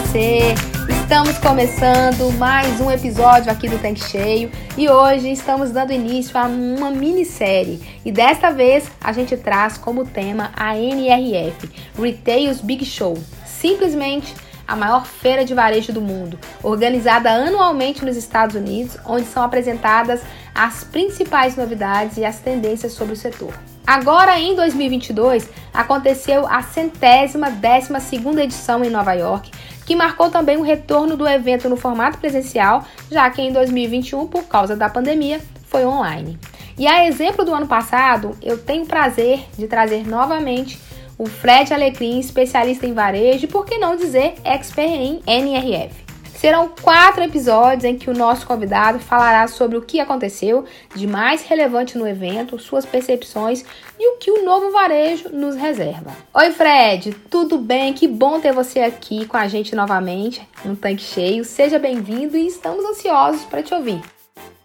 Você? Estamos começando mais um episódio aqui do Tanque Cheio e hoje estamos dando início a uma minissérie e desta vez a gente traz como tema a NRF, Retail's Big Show. Simplesmente a maior feira de varejo do mundo, organizada anualmente nos Estados Unidos, onde são apresentadas as principais novidades e as tendências sobre o setor. Agora, em 2022, aconteceu a centésima décima segunda edição em Nova York, que marcou também o retorno do evento no formato presencial, já que em 2021, por causa da pandemia, foi online. E a exemplo do ano passado, eu tenho o prazer de trazer novamente o Fred Alecrim, especialista em varejo, e por que não dizer expert em NRF. Serão quatro episódios em que o nosso convidado falará sobre o que aconteceu de mais relevante no evento, suas percepções e o que o novo varejo nos reserva. Oi, Fred, tudo bem? Que bom ter você aqui com a gente novamente no Tanque Cheio. Seja bem-vindo e estamos ansiosos para te ouvir.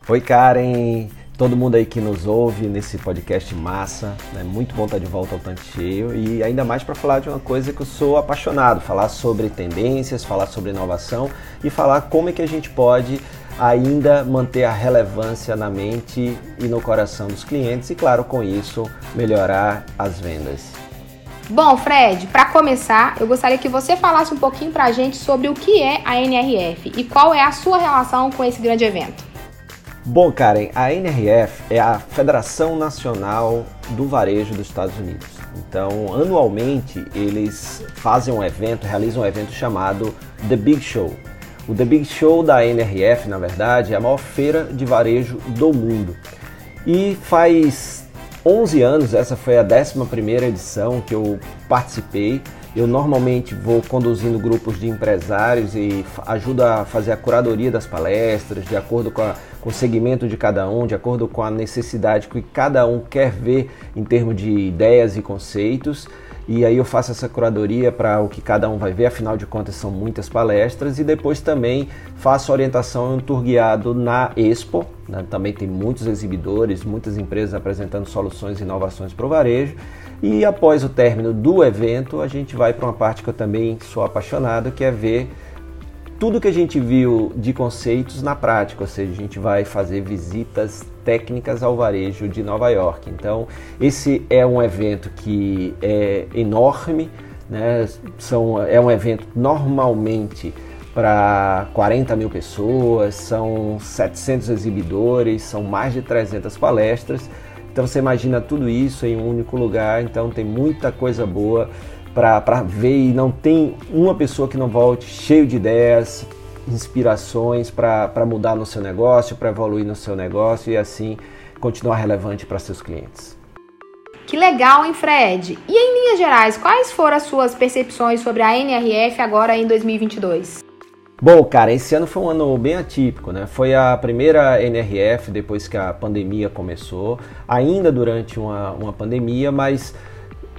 Oi, Karen todo mundo aí que nos ouve nesse podcast massa. É né? muito bom estar de volta ao tanque cheio e ainda mais para falar de uma coisa que eu sou apaixonado, falar sobre tendências, falar sobre inovação e falar como é que a gente pode ainda manter a relevância na mente e no coração dos clientes e claro, com isso, melhorar as vendas. Bom, Fred, para começar, eu gostaria que você falasse um pouquinho para a gente sobre o que é a NRF e qual é a sua relação com esse grande evento. Bom, Karen, a NRF é a Federação Nacional do Varejo dos Estados Unidos. Então, anualmente, eles fazem um evento, realizam um evento chamado The Big Show. O The Big Show da NRF, na verdade, é a maior feira de varejo do mundo. E faz 11 anos, essa foi a 11ª edição que eu participei. Eu normalmente vou conduzindo grupos de empresários e ajudo a fazer a curadoria das palestras, de acordo com, a, com, o segmento de cada um, de acordo com a necessidade que cada um quer ver em termos de ideias e conceitos. E aí eu faço essa curadoria para o que cada um vai ver, afinal de contas são muitas palestras. E depois também faço orientação em um tour guiado na Expo. Né? Também tem muitos exibidores, muitas empresas apresentando soluções e inovações para o varejo. E após o término do evento, a gente vai para uma parte que eu também sou apaixonado, que é ver tudo que a gente viu de conceitos na prática, ou seja, a gente vai fazer visitas técnicas ao varejo de Nova York. Então, esse é um evento que é enorme, né? São, é um evento normalmente para 40 mil pessoas, são 700 exibidores, são mais de 300 palestras então você imagina tudo isso em um único lugar, então tem muita coisa boa para ver e não tem uma pessoa que não volte cheio de ideias, inspirações para mudar no seu negócio, para evoluir no seu negócio e assim continuar relevante para seus clientes. Que legal, hein, Fred? E em linhas gerais, quais foram as suas percepções sobre a NRF agora em 2022? Bom, cara, esse ano foi um ano bem atípico, né? Foi a primeira NRF depois que a pandemia começou, ainda durante uma, uma pandemia, mas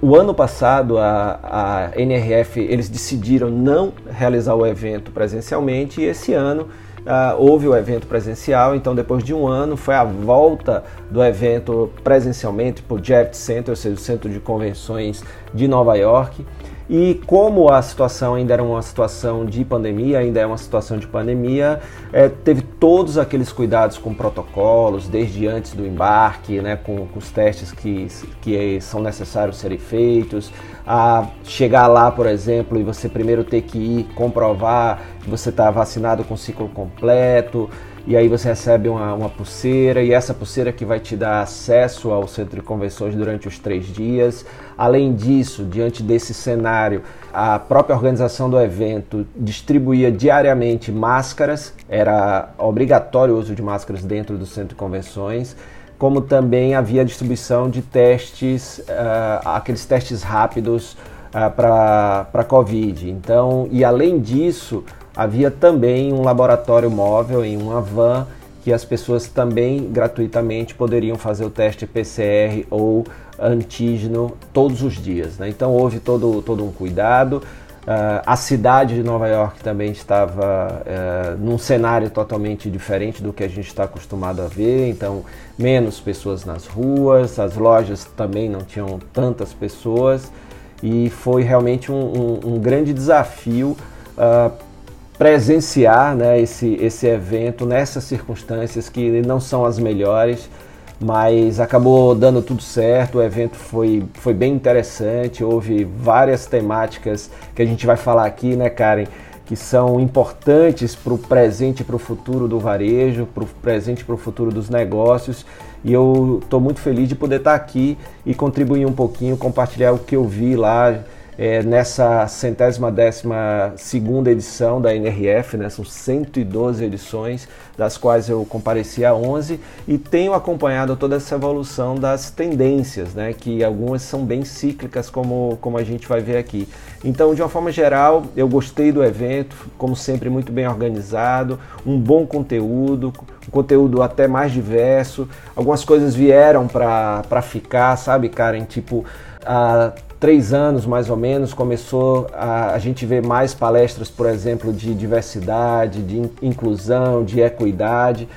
o ano passado a, a NRF eles decidiram não realizar o evento presencialmente e esse ano uh, houve o evento presencial. Então, depois de um ano, foi a volta do evento presencialmente para o Javits Center, ou seja, o Centro de Convenções de Nova York. E como a situação ainda era uma situação de pandemia, ainda é uma situação de pandemia, é, teve todos aqueles cuidados com protocolos, desde antes do embarque, né, com, com os testes que, que são necessários serem feitos, a chegar lá, por exemplo, e você primeiro ter que ir comprovar que você está vacinado com ciclo completo, e aí você recebe uma, uma, pulseira e essa pulseira que vai te dar acesso ao centro de convenções durante os três dias. Além disso, diante desse cenário, a própria organização do evento distribuía diariamente máscaras, era obrigatório o uso de máscaras dentro do centro de convenções como também havia distribuição de testes, uh, aqueles testes rápidos ah, para a Covid. Então, e além disso, havia também um laboratório móvel em uma van que as pessoas também gratuitamente poderiam fazer o teste PCR ou antígeno todos os dias. Né? Então houve todo, todo um cuidado. Uh, a cidade de Nova York também estava uh, num cenário totalmente diferente do que a gente está acostumado a ver, então menos pessoas nas ruas, as lojas também não tinham tantas pessoas e foi realmente um, um, um grande desafio uh, presenciar né, esse, esse evento nessas circunstâncias que não são as melhores, mas acabou dando tudo certo. O evento foi, foi bem interessante, houve várias temáticas que a gente vai falar aqui, né, Karen? Que são importantes para o presente e para o futuro do varejo, para o presente e para o futuro dos negócios. E eu estou muito feliz de poder estar aqui e contribuir um pouquinho, compartilhar o que eu vi lá é, nessa centésima décima segunda edição da NRF, né? são 112 edições, das quais eu compareci a 11 e tenho acompanhado toda essa evolução das tendências, né? que algumas são bem cíclicas, como, como a gente vai ver aqui. Então, de uma forma geral, eu gostei do evento, como sempre, muito bem organizado, um bom conteúdo, um conteúdo até mais diverso, algumas coisas vieram para ficar, sabe, Karen? Tipo, a três anos mais ou menos começou a, a gente ver mais palestras, por exemplo, de diversidade, de inclusão, de equidade.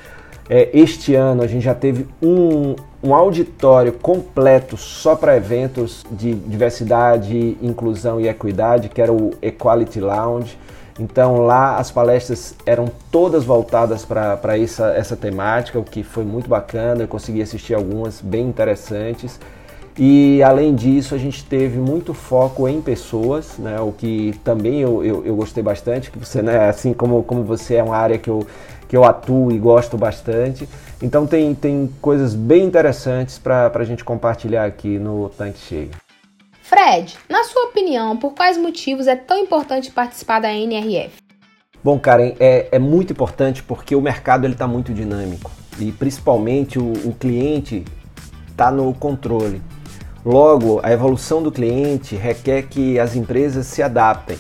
É, este ano a gente já teve um, um auditório completo só para eventos de diversidade, inclusão e equidade, que era o Equality Lounge. Então lá as palestras eram todas voltadas para essa, essa temática, o que foi muito bacana. Eu consegui assistir algumas bem interessantes. E além disso, a gente teve muito foco em pessoas, né? o que também eu, eu, eu, gostei bastante, que você, né, assim como, como você é uma área que eu, que eu atuo e gosto bastante. Então tem, tem coisas bem interessantes para a gente compartilhar aqui no Tanque Cheio. Fred, na sua opinião, por quais motivos é tão importante participar da NRF? Bom, Karen, é, é muito importante porque o mercado está muito dinâmico e principalmente o, o cliente está no controle. Logo, a evolução do cliente requer que as empresas se adaptem.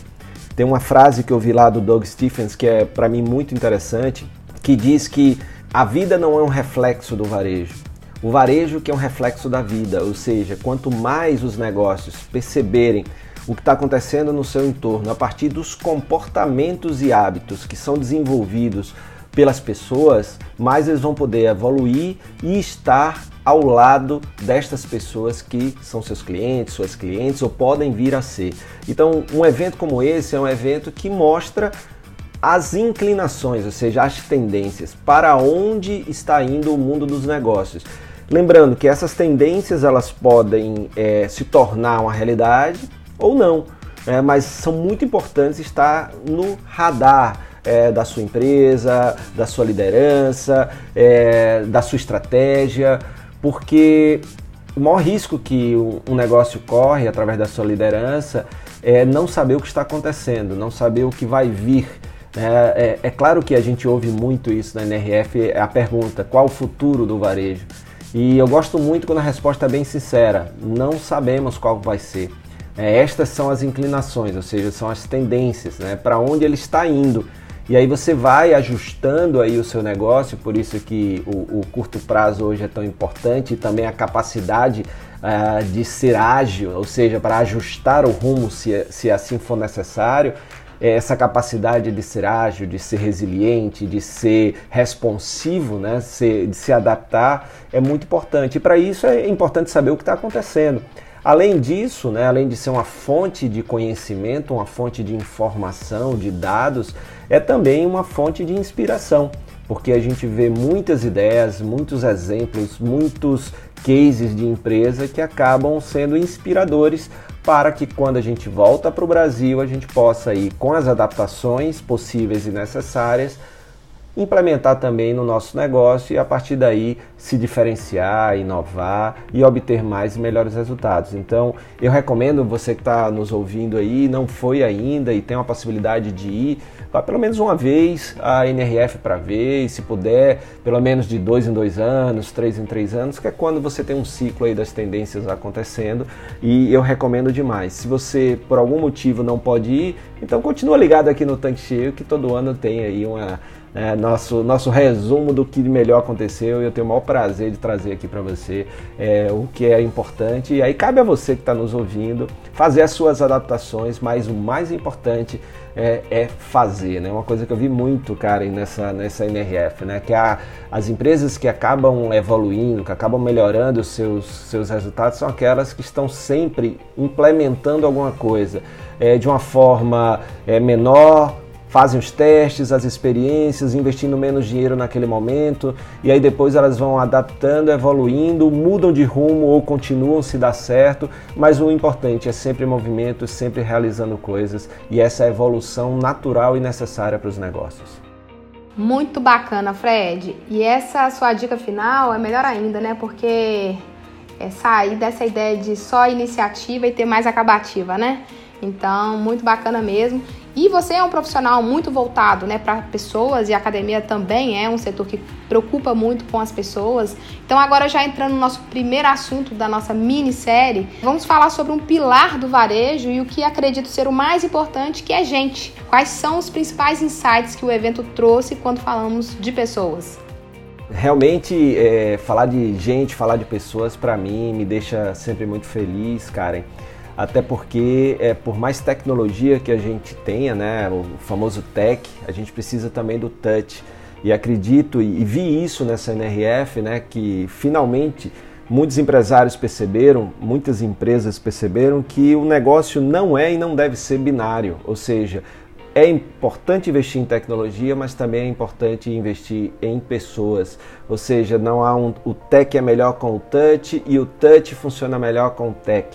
Tem uma frase que eu vi lá do Doug Stephens que é para mim muito interessante, que diz que a vida não é um reflexo do varejo. O varejo que é um reflexo da vida, ou seja, quanto mais os negócios perceberem o que está acontecendo no seu entorno a partir dos comportamentos e hábitos que são desenvolvidos pelas pessoas, mais eles vão poder evoluir e estar ao lado destas pessoas que são seus clientes, suas clientes ou podem vir a ser. Então, um evento como esse é um evento que mostra as inclinações, ou seja, as tendências, para onde está indo o mundo dos negócios. Lembrando que essas tendências elas podem é, se tornar uma realidade ou não, é, mas são muito importantes estar no radar é, da sua empresa, da sua liderança, é, da sua estratégia, porque o maior risco que um negócio corre através da sua liderança é não saber o que está acontecendo, não saber o que vai vir. É, é, é, claro que a gente ouve muito isso na NRF, é a pergunta, qual o futuro do varejo? E eu gosto muito quando a resposta é bem sincera, não sabemos qual vai ser. É, estas são as inclinações, ou seja, são as tendências, né, para onde ele está indo. E aí você vai ajustando aí o seu negócio, por isso que o, o curto prazo hoje é tão importante e também a capacidade uh, de ser ágil, ou seja, para ajustar o rumo se, se assim for necessário. Essa capacidade de ser ágil, de ser resiliente, de ser responsivo, né? Se, de se adaptar é muito importante. E para isso é importante saber o que está acontecendo. Além disso, né, além de ser uma fonte de conhecimento, uma fonte de informação, de dados, é também uma fonte de inspiração, porque a gente vê muitas ideias, muitos exemplos, muitos cases de empresa que acabam sendo inspiradores para que quando a gente volta para o Brasil a gente possa ir com as adaptações possíveis e necessárias implementar também no nosso negócio e a partir daí se diferenciar, inovar e obter mais e melhores resultados. Então, eu recomendo você que está nos ouvindo aí, não foi ainda e tem uma possibilidade de ir, vá pelo menos uma vez a NRF para ver, e se puder, pelo menos de dois em dois anos, três em três anos, que é quando você tem um ciclo aí das tendências acontecendo e eu recomendo demais. Se você por algum motivo não pode ir, então continua ligado aqui no Tanque Cheio que todo ano tem aí uma é, nosso, nosso resumo do que melhor aconteceu e eu tenho o maior prazer de trazer aqui para você é, o que é importante. E aí cabe a você que está nos ouvindo fazer as suas adaptações, mas o mais importante é, é, fazer, né? Uma coisa que eu vi muito, Karen, nessa, nessa NRF, né? Que a, as empresas que acabam evoluindo, que acabam melhorando os seus, seus resultados, são aquelas que estão sempre implementando alguma coisa é, de uma forma é, menor, fazem os testes, as experiências, investindo menos dinheiro naquele momento, e aí depois elas vão adaptando, evoluindo, mudam de rumo ou continuam se dá certo, mas o importante é sempre movimento, sempre realizando coisas, e essa é evolução natural e necessária para os negócios. Muito bacana, Fred. E essa sua dica final é melhor ainda, né? Porque é sair dessa ideia de só iniciativa e ter mais acabativa, né? Então, muito bacana mesmo. E você é um profissional muito voltado né, para pessoas e a academia também é um setor que preocupa muito com as pessoas. Então, agora já entrando no nosso primeiro assunto da nossa minissérie, vamos falar sobre um pilar do varejo e o que acredito ser o mais importante, que é gente. Quais são os principais insights que o evento trouxe quando falamos de pessoas? Realmente, é, falar de gente, falar de pessoas, para mim, me deixa sempre muito feliz, Karen até porque é, por mais tecnologia que a gente tenha, né, o famoso tech, a gente precisa também do touch. E acredito e, vi isso nessa NRF, né, que finalmente muitos empresários perceberam, muitas empresas perceberam que o negócio não é e não deve ser binário, ou seja, é importante investir em tecnologia, mas também é importante investir em pessoas. Ou seja, não há um, o tech é melhor com o touch e o touch funciona melhor com o tech.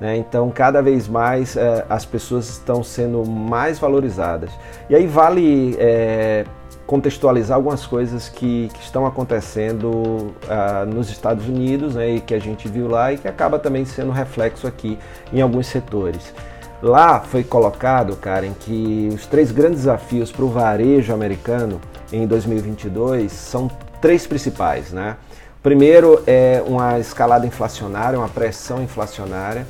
Né? Então, cada vez mais é, as pessoas estão sendo mais valorizadas. E aí vale é, contextualizar algumas coisas que, que estão acontecendo uh, nos Estados Unidos né, e que a gente viu lá e que acaba também sendo reflexo aqui em alguns setores. Lá foi colocado, Karen, que os três grandes desafios para o varejo americano em 2022 são três principais. Né? Primeiro é uma escalada inflacionária, uma pressão inflacionária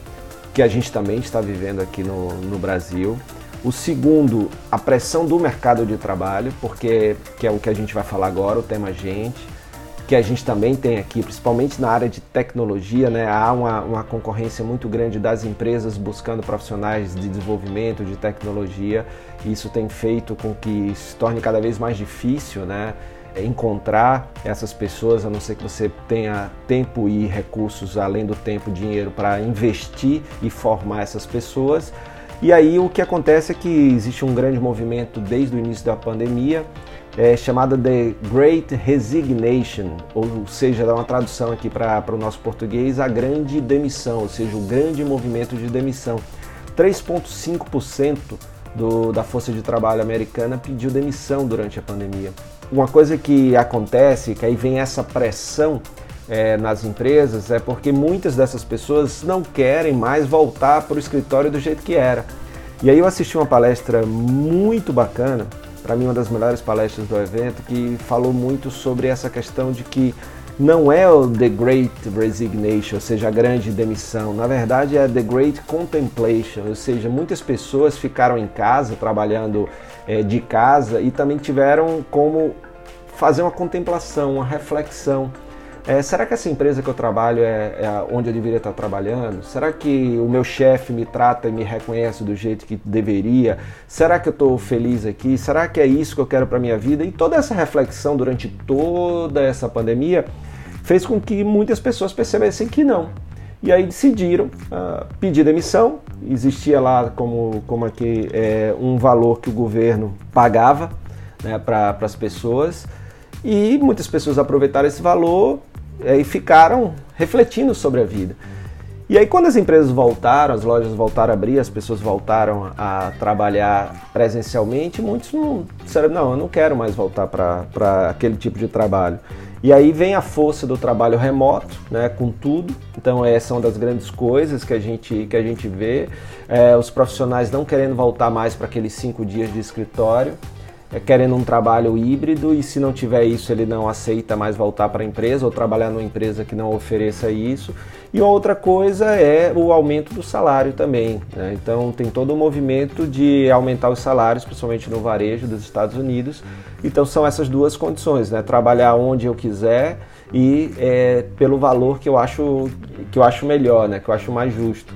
que a gente também está vivendo aqui no, no Brasil. O segundo, a pressão do mercado de trabalho, porque que é o que a gente vai falar agora, o tema gente, que a gente também tem aqui, principalmente na área de tecnologia, né? Há uma, uma concorrência muito grande das empresas buscando profissionais de desenvolvimento, de tecnologia. Isso tem feito com que se torne cada vez mais difícil, né? É, encontrar essas pessoas, a não ser que você tenha tempo e recursos, além do tempo, dinheiro para investir e formar essas pessoas. E aí o que acontece é que existe um grande movimento desde o início da pandemia, é, chamada The Great Resignation, ou seja, dá uma tradução aqui para o nosso português, a grande demissão, ou seja, o grande movimento de demissão. 3,5% da força de trabalho americana pediu demissão durante a pandemia. Uma coisa que acontece, que aí vem essa pressão é, nas empresas, é porque muitas dessas pessoas não querem mais voltar para o escritório do jeito que era. E aí eu assisti uma palestra muito bacana, para mim uma das melhores palestras do evento, que falou muito sobre essa questão de que não é o The Great Resignation, ou seja, a grande demissão. Na verdade, é The Great Contemplation, ou seja, muitas pessoas ficaram em casa, trabalhando é, de casa e também tiveram como fazer uma contemplação, uma reflexão. É, será que essa empresa que eu trabalho é, é, onde eu deveria estar trabalhando? Será que o meu chefe me trata e me reconhece do jeito que deveria? Será que eu estou feliz aqui? Será que é isso que eu quero para minha vida? E toda essa reflexão durante toda essa pandemia fez com que muitas pessoas percebessem que não. E aí decidiram uh, pedir demissão. Existia lá como, como aqui é, um valor que o governo pagava né, para as pessoas. E muitas pessoas aproveitaram esse valor e ficaram refletindo sobre a vida. E aí quando as empresas voltaram, as lojas voltaram a abrir, as pessoas voltaram a trabalhar presencialmente, muitos não disseram, não, eu não quero mais voltar para aquele tipo de trabalho. E aí vem a força do trabalho remoto, né, com tudo. Então essa é uma das grandes coisas que a gente, que a gente vê. É, os profissionais não querendo voltar mais para aqueles cinco dias de escritório é, querendo um trabalho híbrido e se não tiver isso ele não aceita mais voltar para a empresa ou trabalhar numa empresa que não ofereça isso. E outra coisa é o aumento do salário também. Né? Então tem todo o um movimento de aumentar os salários, principalmente no varejo dos Estados Unidos. Então são essas duas condições, né? trabalhar onde eu quiser e é, pelo valor que eu acho que eu acho melhor, né? que eu acho mais justo.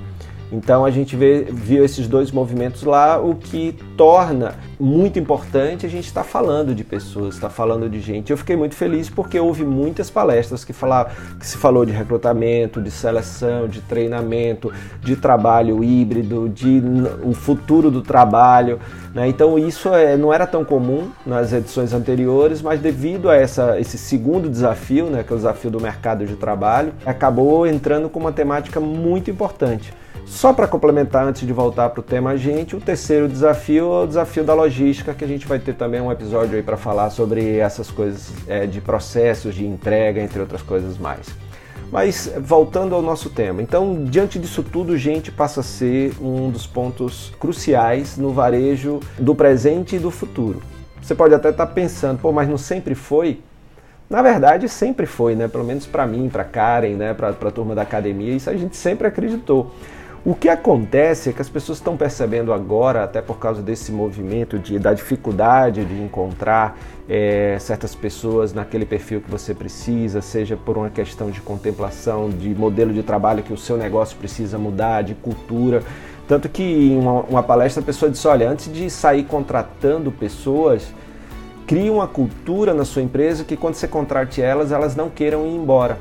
Então a gente vê, viu esses dois movimentos lá, o que torna muito importante a gente estar tá falando de pessoas, estar tá falando de gente. Eu fiquei muito feliz porque houve muitas palestras que, falaram, que se falou de recrutamento, de seleção, de treinamento, de trabalho híbrido, de o futuro do trabalho. Né? Então isso é, não era tão comum nas edições anteriores, mas devido a essa, esse segundo desafio, né, que é o desafio do mercado de trabalho, acabou entrando com uma temática muito importante. Só para complementar, antes de voltar para o tema gente, o terceiro desafio é o desafio da logística, que a gente vai ter também um episódio aí para falar sobre essas coisas é, de processos, de entrega, entre outras coisas mais. Mas voltando ao nosso tema, então diante disso tudo, gente passa a ser um dos pontos cruciais no varejo do presente e do futuro. Você pode até estar tá pensando, pô, mas não sempre foi? Na verdade, sempre foi, né? Pelo menos para mim, para Karen, né? Para a turma da academia, isso a gente sempre acreditou. O que acontece é que as pessoas estão percebendo agora, até por causa desse movimento de, da dificuldade de encontrar é, certas pessoas naquele perfil que você precisa, seja por uma questão de contemplação, de modelo de trabalho que o seu negócio precisa mudar, de cultura. Tanto que em uma, uma palestra a pessoa disse: olha, antes de sair contratando pessoas, crie uma cultura na sua empresa que quando você contrate elas, elas não queiram ir embora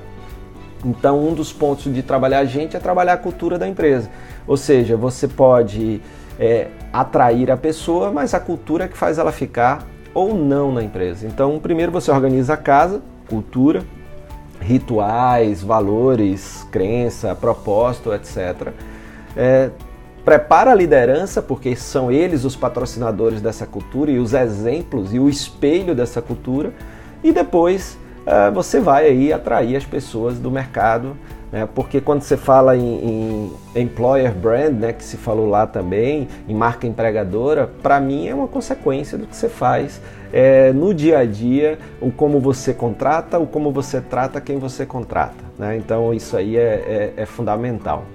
então, um dos pontos de trabalhar a gente é trabalhar a cultura da empresa. Ou seja, você pode é, atrair a pessoa, mas a cultura é que faz ela ficar ou não na empresa. Então, primeiro você organiza a casa, cultura, rituais, valores, crença, propósito, etc. É, prepara a liderança, porque são eles os patrocinadores dessa cultura e os exemplos e o espelho dessa cultura. E depois você vai aí atrair as pessoas do mercado, né? porque quando você fala em, em, employer brand, né, que se falou lá também, em marca empregadora, para mim é uma consequência do que você faz é, no dia a dia, o como você contrata, o como você trata quem você contrata. Né? Então isso aí é, é, é fundamental.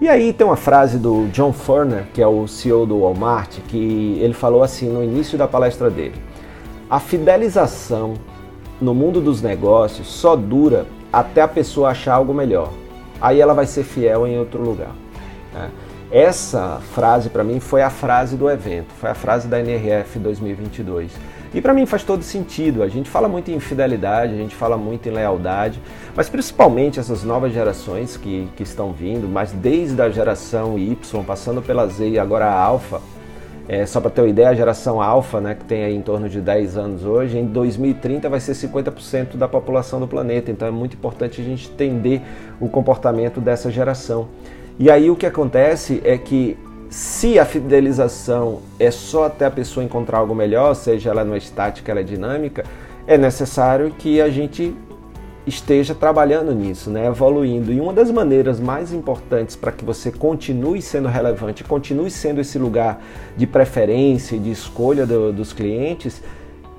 E aí tem uma frase do John Furner, que é o CEO do Walmart, que ele falou assim no início da palestra dele: a fidelização no mundo dos negócios só dura até a pessoa achar algo melhor. Aí ela vai ser fiel em outro lugar. Né? Essa frase para mim foi a frase do evento, foi a frase da NRF 2022. E para mim faz todo sentido. A gente fala muito em fidelidade, a gente fala muito em lealdade, mas principalmente essas novas gerações que, que estão vindo, mas desde a geração Y, passando pela Z e agora a Alpha, é, só para ter uma ideia, a geração alfa, né, que tem aí em torno de 10 anos hoje, em 2030 vai ser 50% da população do planeta. Então é muito importante a gente entender o comportamento dessa geração. E aí o que acontece é que se a fidelização é só até a pessoa encontrar algo melhor, seja ela não estática, ela é dinâmica, é necessário que a gente esteja trabalhando nisso, né, evoluindo. E uma das maneiras mais importantes para que você continue sendo relevante, continue sendo esse lugar de preferência e de escolha do, dos clientes,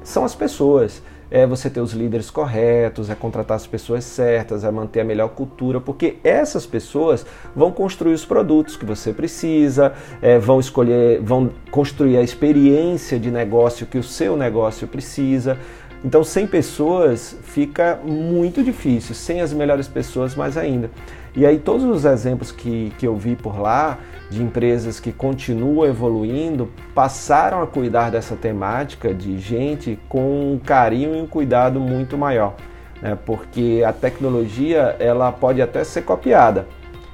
são as pessoas. É você ter os líderes corretos, é contratar as pessoas certas, é manter a melhor cultura, porque essas pessoas vão construir os produtos que você precisa, é, vão escolher, vão construir a experiência de negócio que o seu negócio precisa. Então, sem pessoas fica muito difícil, sem as melhores pessoas, mais ainda. E aí, todos os exemplos que, que eu vi por lá, de empresas que continuam evoluindo, passaram a cuidar dessa temática de gente com um carinho e um cuidado muito maior. Né? Porque a tecnologia ela pode até ser copiada,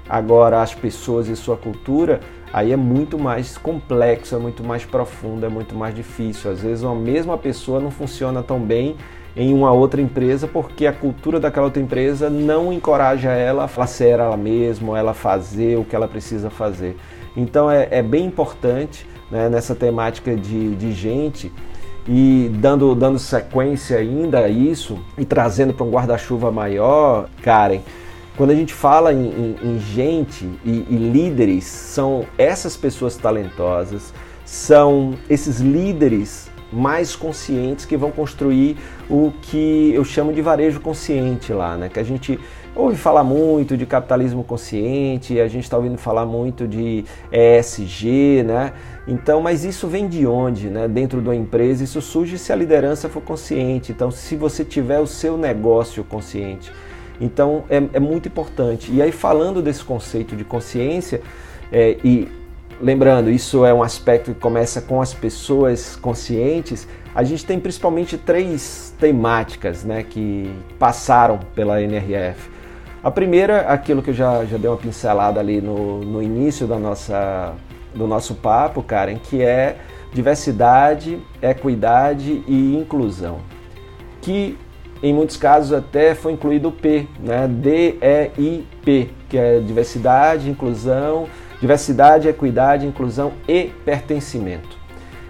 agora as pessoas e sua cultura aí é muito mais complexo, é muito mais profundo, é muito mais difícil. Às vezes uma mesma pessoa não funciona tão bem em uma outra empresa porque a cultura daquela outra empresa não encoraja ela a ser ela mesma, ela fazer o que ela precisa fazer. Então é, é bem importante né, nessa temática de, de gente e dando, dando sequência ainda a isso e trazendo para um guarda-chuva maior, Karen, quando a gente fala em, em, em gente e, e líderes, são essas pessoas talentosas, são esses líderes mais conscientes que vão construir o que eu chamo de varejo consciente lá, né? Que a gente ouve falar muito de capitalismo consciente, a gente está ouvindo falar muito de ESG, né? Então, mas isso vem de onde, né? Dentro de uma empresa, isso surge se a liderança for consciente. Então, se você tiver o seu negócio consciente, então é, é muito importante. E aí, falando desse conceito de consciência é, e lembrando, isso é um aspecto que começa com as pessoas conscientes. A gente tem principalmente três temáticas né, que passaram pela NRF. A primeira, aquilo que eu já, já dei uma pincelada ali no, no início da nossa, do nosso papo, Karen, que é diversidade, equidade e inclusão. Que em muitos casos até foi incluído o P, né? D-E-I-P, que é diversidade, inclusão, diversidade, equidade, inclusão e pertencimento.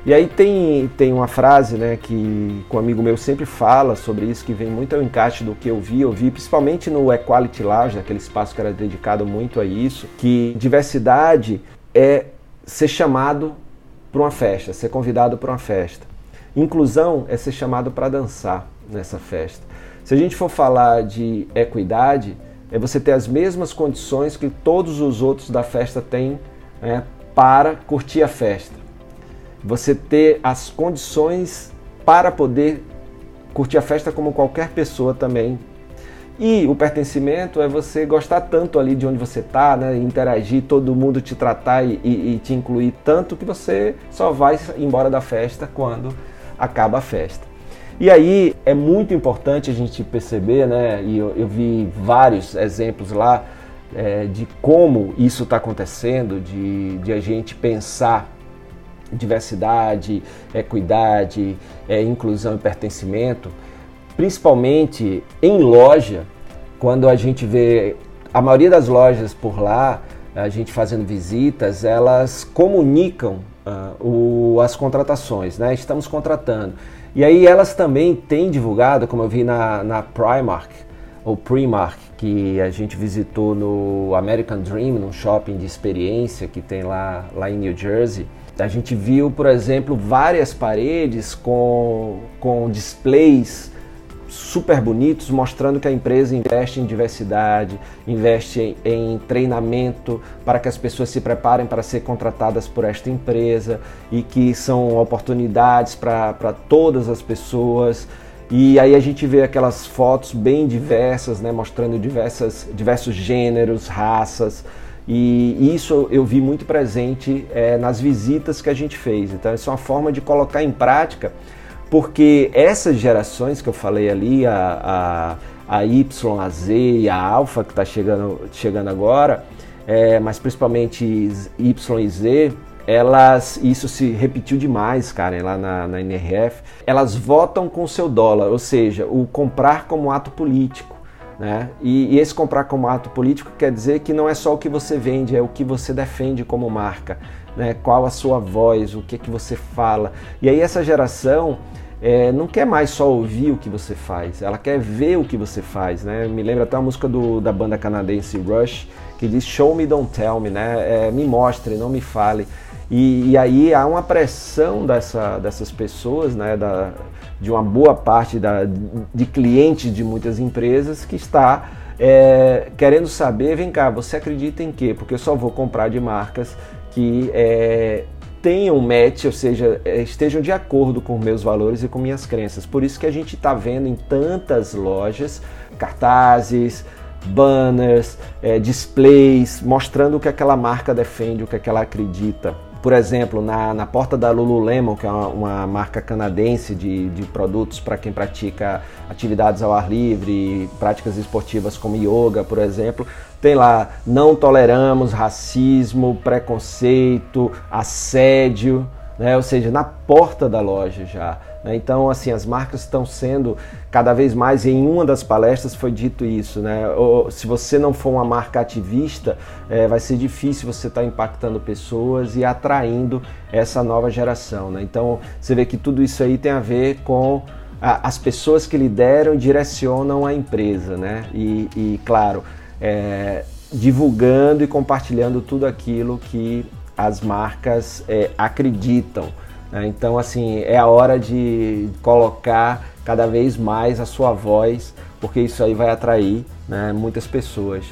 E aí tem, tem uma frase né, que, um amigo meu sempre fala sobre isso, que vem muito ao encaixe do que eu vi, eu vi principalmente no Equality Lounge, aquele espaço que era dedicado muito a isso, que diversidade é ser chamado para uma festa, ser convidado para uma festa. Inclusão é ser chamado para dançar nessa festa. Se a gente for falar de equidade, é você ter as mesmas condições que todos os outros da festa têm né, para curtir a festa você ter as condições para poder curtir a festa como qualquer pessoa também. E o pertencimento é você gostar tanto ali de onde você está, né? interagir, todo mundo te tratar e, e, e, te incluir tanto que você só vai embora da festa quando acaba a festa. E aí é muito importante a gente perceber, né? e eu, eu vi vários exemplos lá é, de como isso está acontecendo, de, de a gente pensar diversidade, equidade, é, inclusão e pertencimento, principalmente em loja, quando a gente vê a maioria das lojas por lá, a gente fazendo visitas, elas comunicam uh, o, as contratações, né? Estamos contratando. E aí elas também têm divulgado, como eu vi na, na Primark, ou Primark, que a gente visitou no American Dream, num shopping de experiência que tem lá, lá em New Jersey, a gente viu, por exemplo, várias paredes com, com displays super bonitos mostrando que a empresa investe em diversidade, investe em, em, treinamento para que as pessoas se preparem para ser contratadas por esta empresa e que são oportunidades para todas as pessoas. E aí a gente vê aquelas fotos bem diversas, né, mostrando diversas, diversos gêneros, raças, e isso eu vi muito presente é, nas visitas que a gente fez. Então, isso é uma forma de colocar em prática, porque essas gerações que eu falei ali, a, a, a Y, a Z e a Alpha que está chegando, chegando agora, é, mas principalmente Y e Z, elas, isso se repetiu demais, cara, lá na, na NRF, elas votam com seu dólar, ou seja, o comprar como ato político. Né? E, e, esse comprar como ato político quer dizer que não é só o que você vende, é o que você defende como marca, né? qual a sua voz, o que, que você fala. E aí essa geração é, não quer mais só ouvir o que você faz, ela quer ver o que você faz. Né? Me lembra até a música do, da banda canadense Rush, que diz Show me, don't tell me, né? É, me mostre, não me fale. E, e, aí há uma pressão dessa, dessas pessoas, né, da, de uma boa parte da, de clientes de muitas empresas que está é, querendo saber, vem cá, você acredita em quê? Porque eu só vou comprar de marcas que é, tenham match, ou seja, é, estejam de acordo com meus valores e com minhas crenças. Por isso que a gente está vendo em tantas lojas cartazes, banners, é, displays, mostrando o que aquela marca defende, o que, é que ela acredita por exemplo, na, na porta da Lululemon, que é uma, uma marca canadense de, de produtos para quem pratica atividades ao ar livre, práticas esportivas como yoga, por exemplo, tem lá: não toleramos racismo, preconceito, assédio, né? ou seja, na porta da loja já? Então, assim, as marcas estão sendo cada vez mais, em uma das palestras foi dito isso, né? Ou, se você não for uma marca ativista, é, vai ser difícil você estar tá impactando pessoas e atraindo essa nova geração, né? Então, você vê que tudo isso aí tem a ver com a, as pessoas que lideram e direcionam a empresa, né? E, e claro, é, divulgando e compartilhando tudo aquilo que as marcas é, acreditam. Né? Então, assim, é a hora de colocar cada vez mais a sua voz, porque isso aí vai atrair né, muitas pessoas.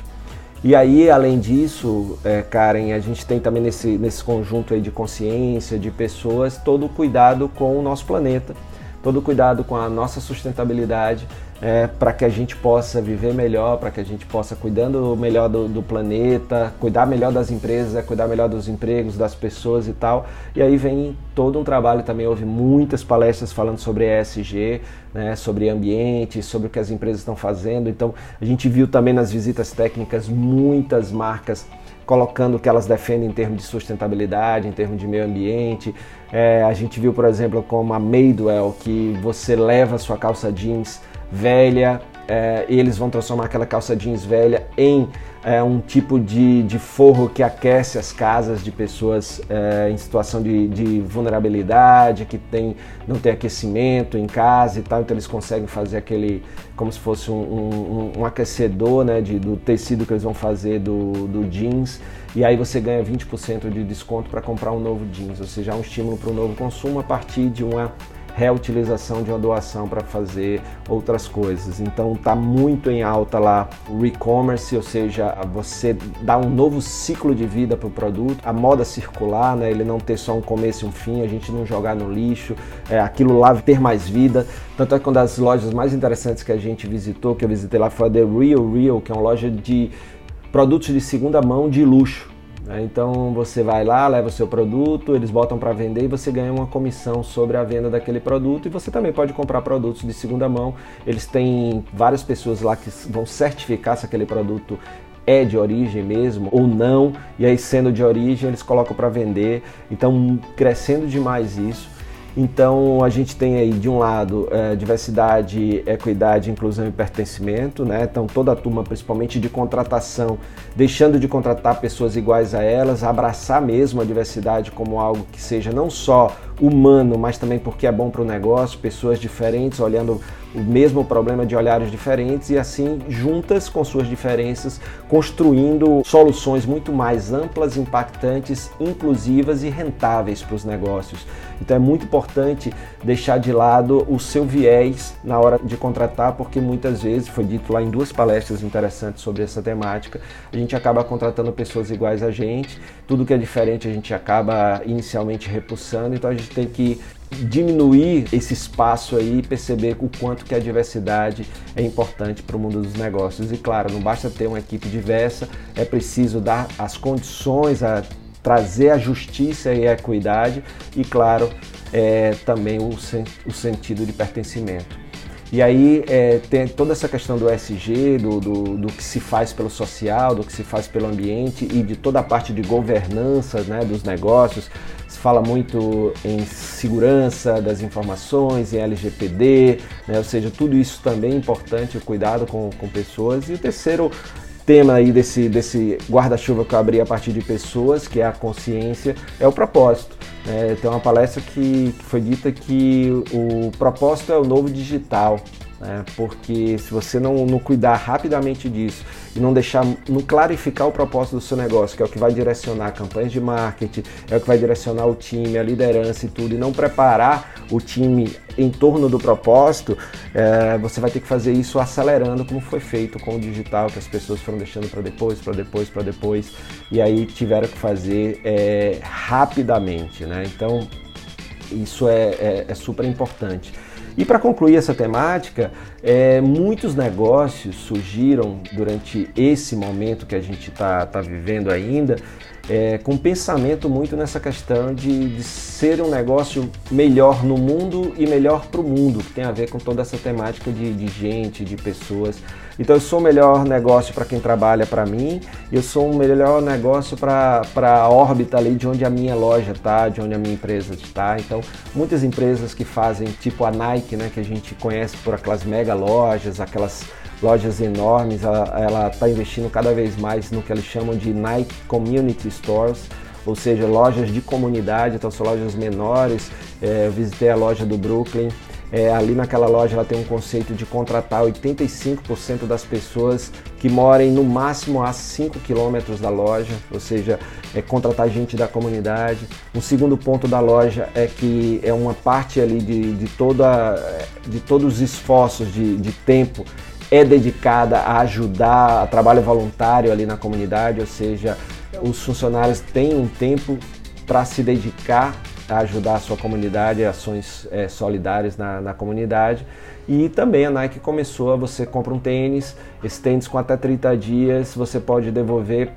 E aí, além disso, é, Karen, a gente tem também nesse, nesse conjunto aí de consciência, de pessoas, todo o cuidado com o nosso planeta, todo cuidado com a nossa sustentabilidade, é, para que a gente possa viver melhor, para que a gente possa cuidando melhor do, do, planeta, cuidar melhor das empresas, é, cuidar melhor dos empregos, das pessoas e tal. E aí vem todo um trabalho também, houve muitas palestras falando sobre ESG, né, sobre ambiente, sobre o que as empresas estão fazendo. Então a gente viu também nas visitas técnicas muitas marcas colocando o que elas defendem em termos de sustentabilidade, em termos de meio ambiente. É, a gente viu, por exemplo, como a Madewell, que você leva sua calça jeans velha, é, e eles vão transformar aquela calça jeans velha em é, um tipo de, de forro que aquece as casas de pessoas é, em situação de, de, vulnerabilidade, que tem, não tem aquecimento em casa e tal, então eles conseguem fazer aquele, como se fosse um, um, um aquecedor né, de, do tecido que eles vão fazer do, do jeans, e aí você ganha 20% de desconto para comprar um novo jeans, ou seja, é um estímulo para o novo consumo a partir de uma reutilização de uma doação para fazer outras coisas. Então está muito em alta lá o e-commerce, ou seja, você dá um novo ciclo de vida para o produto, a moda circular, né? ele não ter só um começo e um fim, a gente não jogar no lixo, é, aquilo lá ter mais vida. Tanto é que uma das lojas mais interessantes que a gente visitou, que eu visitei lá foi a The Real Real, que é uma loja de produtos de segunda mão de luxo. Né? Então você vai lá, leva o seu produto, eles botam para vender e você ganha uma comissão sobre a venda daquele produto. E você também pode comprar produtos de segunda mão. Eles têm várias pessoas lá que vão certificar se aquele produto é de origem mesmo ou não. E aí, sendo de origem, eles colocam para vender. Então, crescendo demais isso. Então a gente tem aí de um lado é, diversidade, equidade, inclusão e pertencimento, né? Então toda a turma, principalmente de contratação, deixando de contratar pessoas iguais a elas, abraçar mesmo a diversidade como algo que seja não só humano, mas também porque é bom para o negócio, pessoas diferentes olhando o mesmo problema de olhares diferentes e assim juntas com suas diferenças construindo soluções muito mais amplas, impactantes, inclusivas e rentáveis para os negócios. Então é muito importante deixar de lado o seu viés na hora de contratar, porque muitas vezes foi dito lá em duas palestras interessantes sobre essa temática, a gente acaba contratando pessoas iguais a gente, tudo que é diferente a gente acaba inicialmente repulsando, então a gente tem que diminuir esse espaço aí e perceber o quanto que a diversidade é importante para o mundo dos negócios. E claro, não basta ter uma equipe diversa, é preciso dar as condições, a trazer a justiça e a equidade e, claro, é, também o, sen o sentido de pertencimento. E aí é, tem toda essa questão do SG, do, do, do, que se faz pelo social, do que se faz pelo ambiente e de toda a parte de governança né, dos negócios. Se fala muito em segurança das informações, em LGPD, né, ou seja, tudo isso também é importante, o cuidado com, com pessoas. E o terceiro tema aí desse, desse guarda-chuva que eu abri a partir de pessoas, que é a consciência, é o propósito. É, tem uma palestra que, que, foi dita que o propósito é o novo digital, né? porque se você não, não cuidar rapidamente disso e não deixar, não clarificar o propósito do seu negócio, que é o que vai direcionar campanhas de marketing, é o que vai direcionar o time, a liderança e tudo, e não preparar o time em torno do propósito, é, você vai ter que fazer isso acelerando, como foi feito com o digital, que as pessoas foram deixando para depois, para depois, para depois, e aí tiveram que fazer é, rapidamente, né? Então, isso é, é, é super importante. E para concluir essa temática, é, muitos negócios surgiram durante esse momento que a gente está tá vivendo ainda, é, com pensamento muito nessa questão de, de, ser um negócio melhor no mundo e melhor para o mundo, que tem a ver com toda essa temática de, de gente, de pessoas Então eu sou o melhor negócio para quem trabalha para mim, eu sou o melhor negócio para a órbita ali de onde a minha loja está, de onde a minha empresa está. Então muitas empresas que fazem tipo a Nike, né, que a gente conhece por aquelas mega lojas, aquelas lojas enormes, ela está investindo cada vez mais no que eles chamam de Nike Community Stores, ou seja, lojas de comunidade, então são lojas menores. É, visitei a loja do Brooklyn, é, ali naquela loja ela tem um conceito de contratar 85% das pessoas que morem no máximo a 5 quilômetros da loja, ou seja, é contratar gente da comunidade. Um segundo ponto da loja é que é uma parte ali de, de, toda, de todos os esforços de, de tempo é dedicada a ajudar a trabalho voluntário ali na comunidade, ou seja, os funcionários têm um tempo para se dedicar ajudar a sua comunidade, ações é, solidárias na, na, comunidade. E também a Nike começou, você compra um tênis, esse tênis com até 30 dias você pode devolver,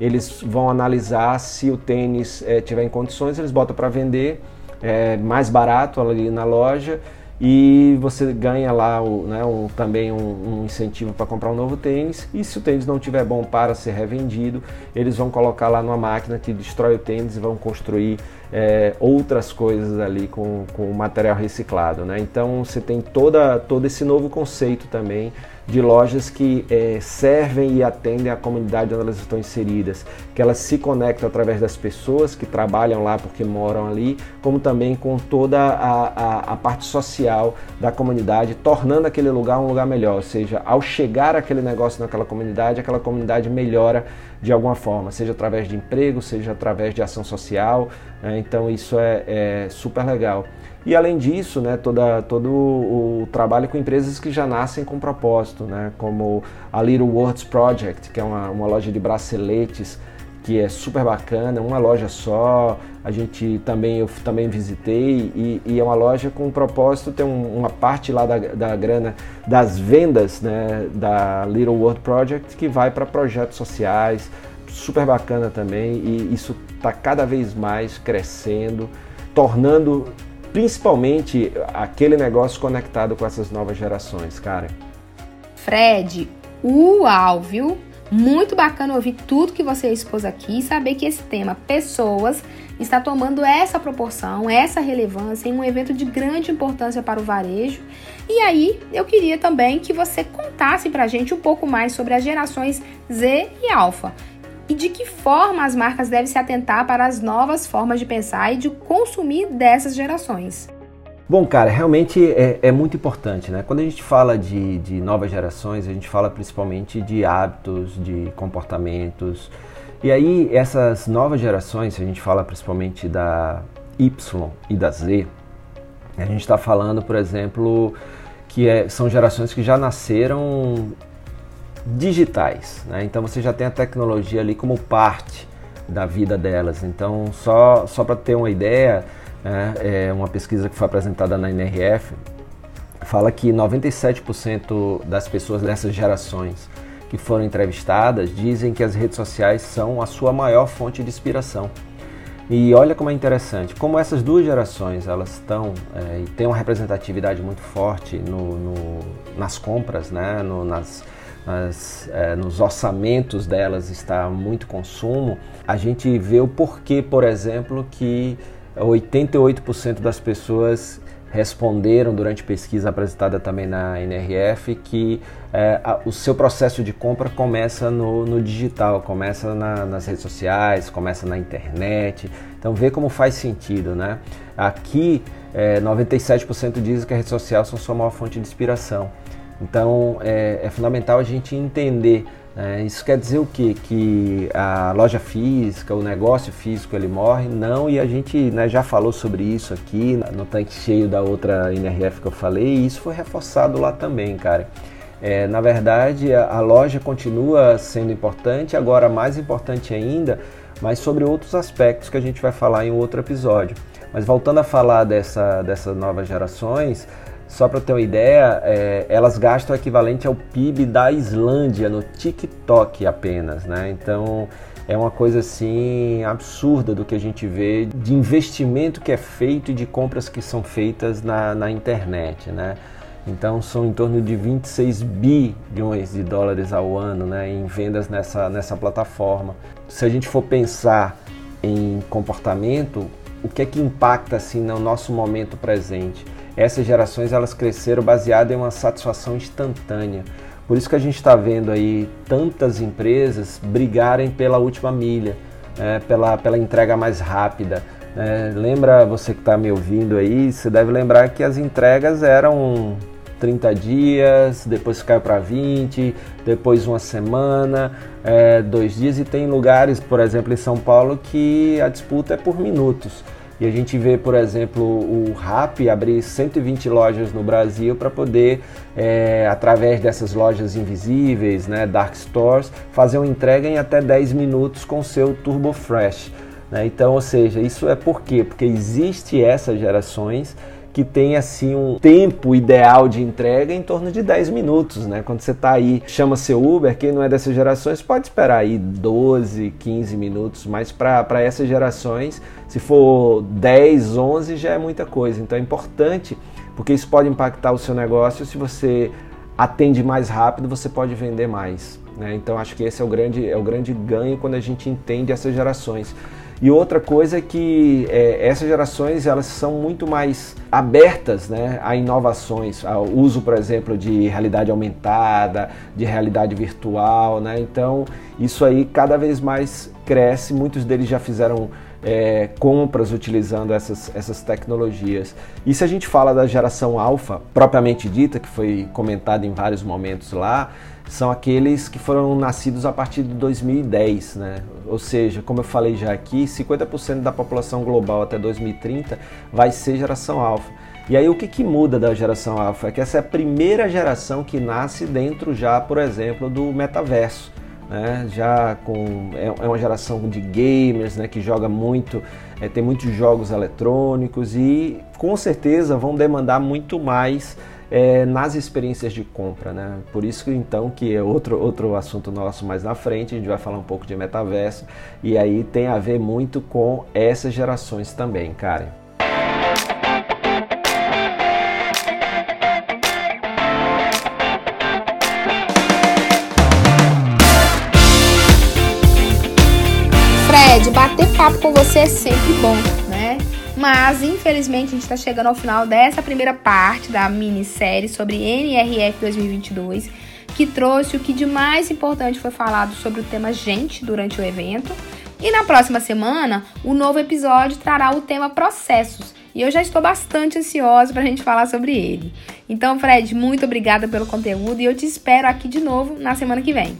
eles vão analisar se o tênis é, tiver em condições, eles botam para vender é, mais barato ali na loja e você ganha lá o, né, um, também um, um incentivo para comprar um novo tênis. E se o tênis não estiver bom para ser revendido, eles vão colocar lá numa máquina que destrói o tênis e vão construir é, outras coisas ali com, com material reciclado. Né? Então você tem toda, todo esse novo conceito também de lojas que é, servem e atendem a comunidade onde elas estão inseridas, que elas se conectam através das pessoas que trabalham lá porque moram ali, como também com toda a, a, a parte social da comunidade, tornando aquele lugar um lugar melhor. Ou seja, ao chegar aquele negócio naquela comunidade, aquela comunidade melhora de alguma forma, seja através de emprego, seja através de ação social. Né? Então isso é, é super legal. E além disso, né, toda, todo o trabalho com empresas que já nascem com propósito, né, como a Little Words Project, que é uma, uma loja de braceletes que é super bacana, uma loja só. A gente também eu também visitei e, e é uma loja com um propósito, tem um, uma parte lá da, da grana das vendas né, da Little World Project que vai para projetos sociais, super bacana também e isso está cada vez mais crescendo, tornando principalmente aquele negócio conectado com essas novas gerações, cara. Fred, uau, viu? Muito bacana ouvir tudo que você expôs aqui e saber que esse tema pessoas está tomando essa proporção, essa relevância em um evento de grande importância para o varejo. E aí, eu queria também que você contasse para a gente um pouco mais sobre as gerações Z e Alpha e de que forma as marcas devem se atentar para as novas formas de pensar e de consumir dessas gerações. Bom, cara, realmente é, é, muito importante, né? Quando a gente fala de, de novas gerações, a gente fala principalmente de hábitos, de comportamentos. E aí, essas novas gerações, a gente fala principalmente da Y e da Z, a gente está falando, por exemplo, que é, são gerações que já nasceram digitais. Né? Então você já tem a tecnologia ali como parte da vida delas. Então, só, só para ter uma ideia, né, é uma pesquisa que foi apresentada na NRF fala que 97% das pessoas dessas gerações que foram entrevistadas dizem que as redes sociais são a sua maior fonte de inspiração. E olha como é interessante, como essas duas gerações elas estão é, e têm uma representatividade muito forte no, no nas compras, né, no, nas é, nos orçamentos delas está muito consumo, a gente vê o porquê, por exemplo, que 88% das pessoas responderam durante pesquisa apresentada também na NRF que é, a, o seu processo de compra começa no, no digital, começa na, nas redes sociais, começa na internet. Então vê como faz sentido, né? Aqui é, 97% dizem que a rede social são sua maior fonte de inspiração. Então é, é fundamental a gente entender. Né? Isso quer dizer o quê? Que a loja física, o negócio físico ele morre? Não, e a gente né, já falou sobre isso aqui no tanque cheio da outra NRF que eu falei, e isso foi reforçado lá também, cara. É, na verdade, a, a loja continua sendo importante, agora mais importante ainda, mas sobre outros aspectos que a gente vai falar em outro episódio. Mas voltando a falar dessa, dessas novas gerações, só para ter uma ideia, é, elas gastam o equivalente ao PIB da Islândia no TikTok apenas, né? Então é uma coisa assim absurda do que a gente vê de investimento que é feito e de compras que são feitas na, na internet, né? Então são em torno de 26 bilhões de dólares ao ano né, em vendas nessa, nessa plataforma. Se a gente for pensar em comportamento, o que é que impacta assim no nosso momento presente? Essas gerações elas cresceram baseadas em uma satisfação instantânea. Por isso que a gente está vendo aí tantas empresas brigarem pela última milha, é, pela, pela entrega mais rápida. É, lembra você que está me ouvindo aí, você deve lembrar que as entregas eram 30 dias, depois caiu para 20, depois uma semana, é, dois dias, e tem lugares, por exemplo, em São Paulo, que a disputa é por minutos. E a gente vê, por exemplo, o RAP abrir 120 lojas no Brasil para poder, é, através dessas lojas invisíveis, né, dark stores, fazer uma entrega em até 10 minutos com seu Turbo Fresh. Né? Então, ou seja, isso é por quê? Porque existe essas gerações que tem assim um tempo ideal de entrega em torno de 10 minutos, né? Quando você está aí, chama seu Uber, quem não é dessas gerações pode esperar aí 12, 15 minutos, mas para essas gerações, se for 10, 11 já é muita coisa. Então é importante, porque isso pode impactar o seu negócio. Se você atende mais rápido, você pode vender mais. Né? Então acho que esse é o grande, é o grande ganho quando a gente entende essas gerações. E outra coisa é que é, essas gerações elas são muito mais abertas né, a inovações, ao uso, por exemplo, de realidade aumentada, de realidade virtual. Né? Então, isso aí cada vez mais cresce. Muitos deles já fizeram é, compras utilizando essas, essas tecnologias. E se a gente fala da geração alfa, propriamente dita, que foi comentada em vários momentos lá, são aqueles que foram nascidos a partir de 2010, né? Ou seja, como eu falei já aqui, 50% da população global até 2030 vai ser geração alfa. E aí o que, que muda da geração alfa? É que essa é a primeira geração que nasce dentro já, por exemplo, do metaverso. Né? Já com é, é uma geração de gamers, né? Que joga muito, é, tem muitos jogos eletrônicos e com certeza vão demandar muito mais é, nas experiências de compra, né? Por isso então que é outro, outro assunto nosso mais na frente, a gente vai falar um pouco de metaverso e aí tem a ver muito com essas gerações também, Karen. Fred, bater papo com você é sempre bom? Mas, infelizmente, a gente está chegando ao final dessa primeira parte da minissérie sobre NRF 2022, que trouxe o que de mais importante foi falado sobre o tema gente durante o evento. E na próxima semana, o novo episódio trará o tema processos. E eu já estou bastante ansiosa para a gente falar sobre ele. Então, Fred, muito obrigada pelo conteúdo e eu te espero aqui de novo na semana que vem.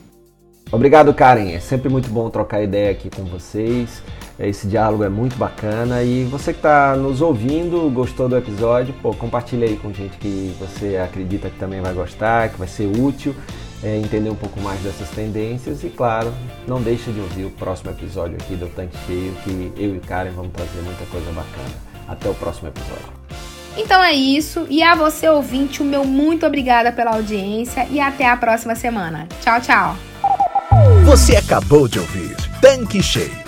Obrigado, Karen. É sempre muito bom trocar ideia aqui com vocês. Esse diálogo é muito bacana e você que está nos ouvindo, gostou do episódio, pô, compartilha aí com gente que você acredita que também vai gostar, que vai ser útil, é, entender um pouco mais dessas tendências e, claro, não deixa de ouvir o próximo episódio aqui do Tanque Cheio, que eu e Karen vamos trazer muita coisa bacana. Até o próximo episódio. Então é isso, e a você ouvinte, o meu muito obrigada pela audiência e até a próxima semana. Tchau, tchau. Você acabou de ouvir Tanque Cheio